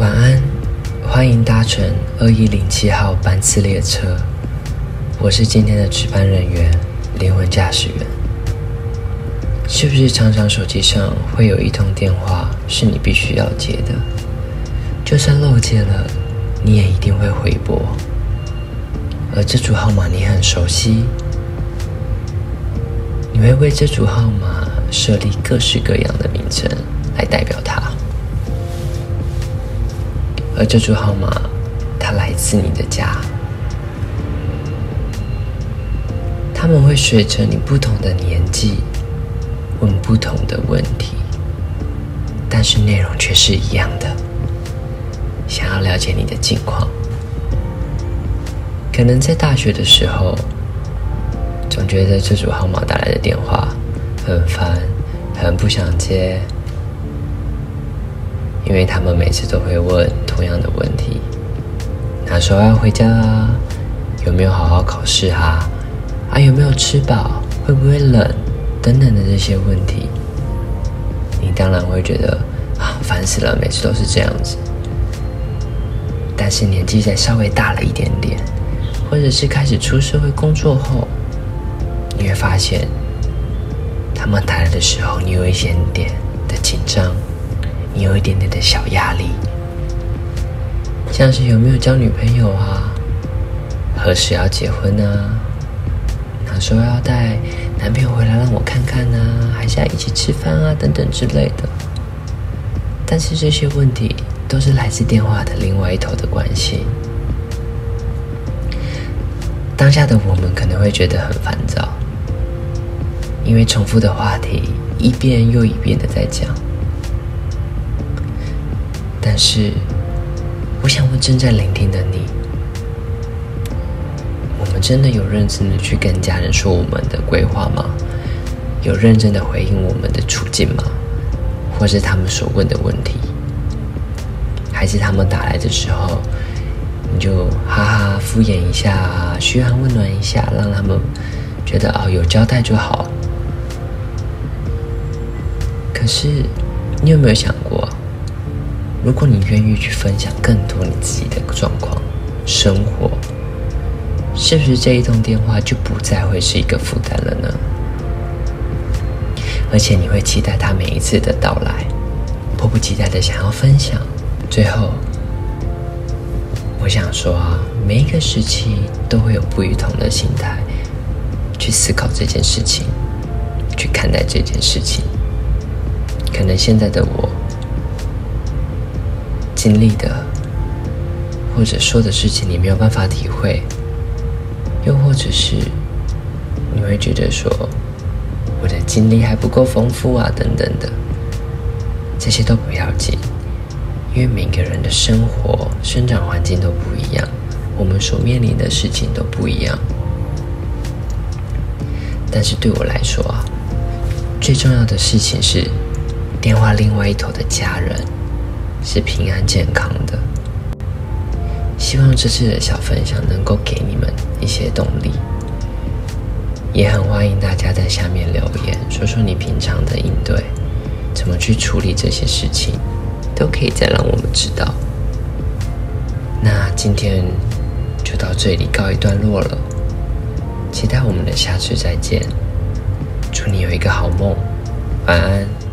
晚安，欢迎搭乘二一零七号班次列车。我是今天的值班人员，灵魂驾驶员。是不是常常手机上会有一通电话是你必须要接的？就算漏接了，你也一定会回拨。而这组号码你很熟悉，你会为这组号码设立各式各样的名称来代表它。而这组号码，它来自你的家。他们会随着你不同的年纪，问不同的问题，但是内容却是一样的。想要了解你的近况，可能在大学的时候，总觉得这组号码打来的电话很烦，很不想接。因为他们每次都会问同样的问题：哪时候要回家啊？有没有好好考试啊？啊，有没有吃饱？会不会冷？等等的这些问题，你当然会觉得啊，烦死了！每次都是这样子。但是年纪再稍微大了一点点，或者是开始出社会工作后，你会发现，他们谈的时候，你有一些点的紧张。你有一点点的小压力，像是有没有交女朋友啊？何时要结婚呢？哪时候要带男朋友回来让我看看呢？还是要一起吃饭啊？等等之类的。但是这些问题都是来自电话的另外一头的关心。当下的我们可能会觉得很烦躁，因为重复的话题一遍又一遍的在讲。但是，我想问正在聆听的你：我们真的有认真的去跟家人说我们的规划吗？有认真的回应我们的处境吗？或是他们所问的问题？还是他们打来的时候，你就哈哈敷衍一下，嘘寒问暖一下，让他们觉得哦有交代就好？可是，你有没有想过？如果你愿意去分享更多你自己的状况、生活，是不是这一通电话就不再会是一个负担了呢？而且你会期待他每一次的到来，迫不及待的想要分享。最后，我想说啊，每一个时期都会有不一同的心态去思考这件事情，去看待这件事情。可能现在的我。经历的，或者说的事情，你没有办法体会；又或者是你会觉得说我的经历还不够丰富啊，等等的，这些都不要紧，因为每个人的生活、生长环境都不一样，我们所面临的事情都不一样。但是对我来说啊，最重要的事情是电话另外一头的家人。是平安健康的，希望这次的小分享能够给你们一些动力，也很欢迎大家在下面留言，说说你平常的应对，怎么去处理这些事情，都可以再让我们知道。那今天就到这里告一段落了，期待我们的下次再见，祝你有一个好梦，晚安。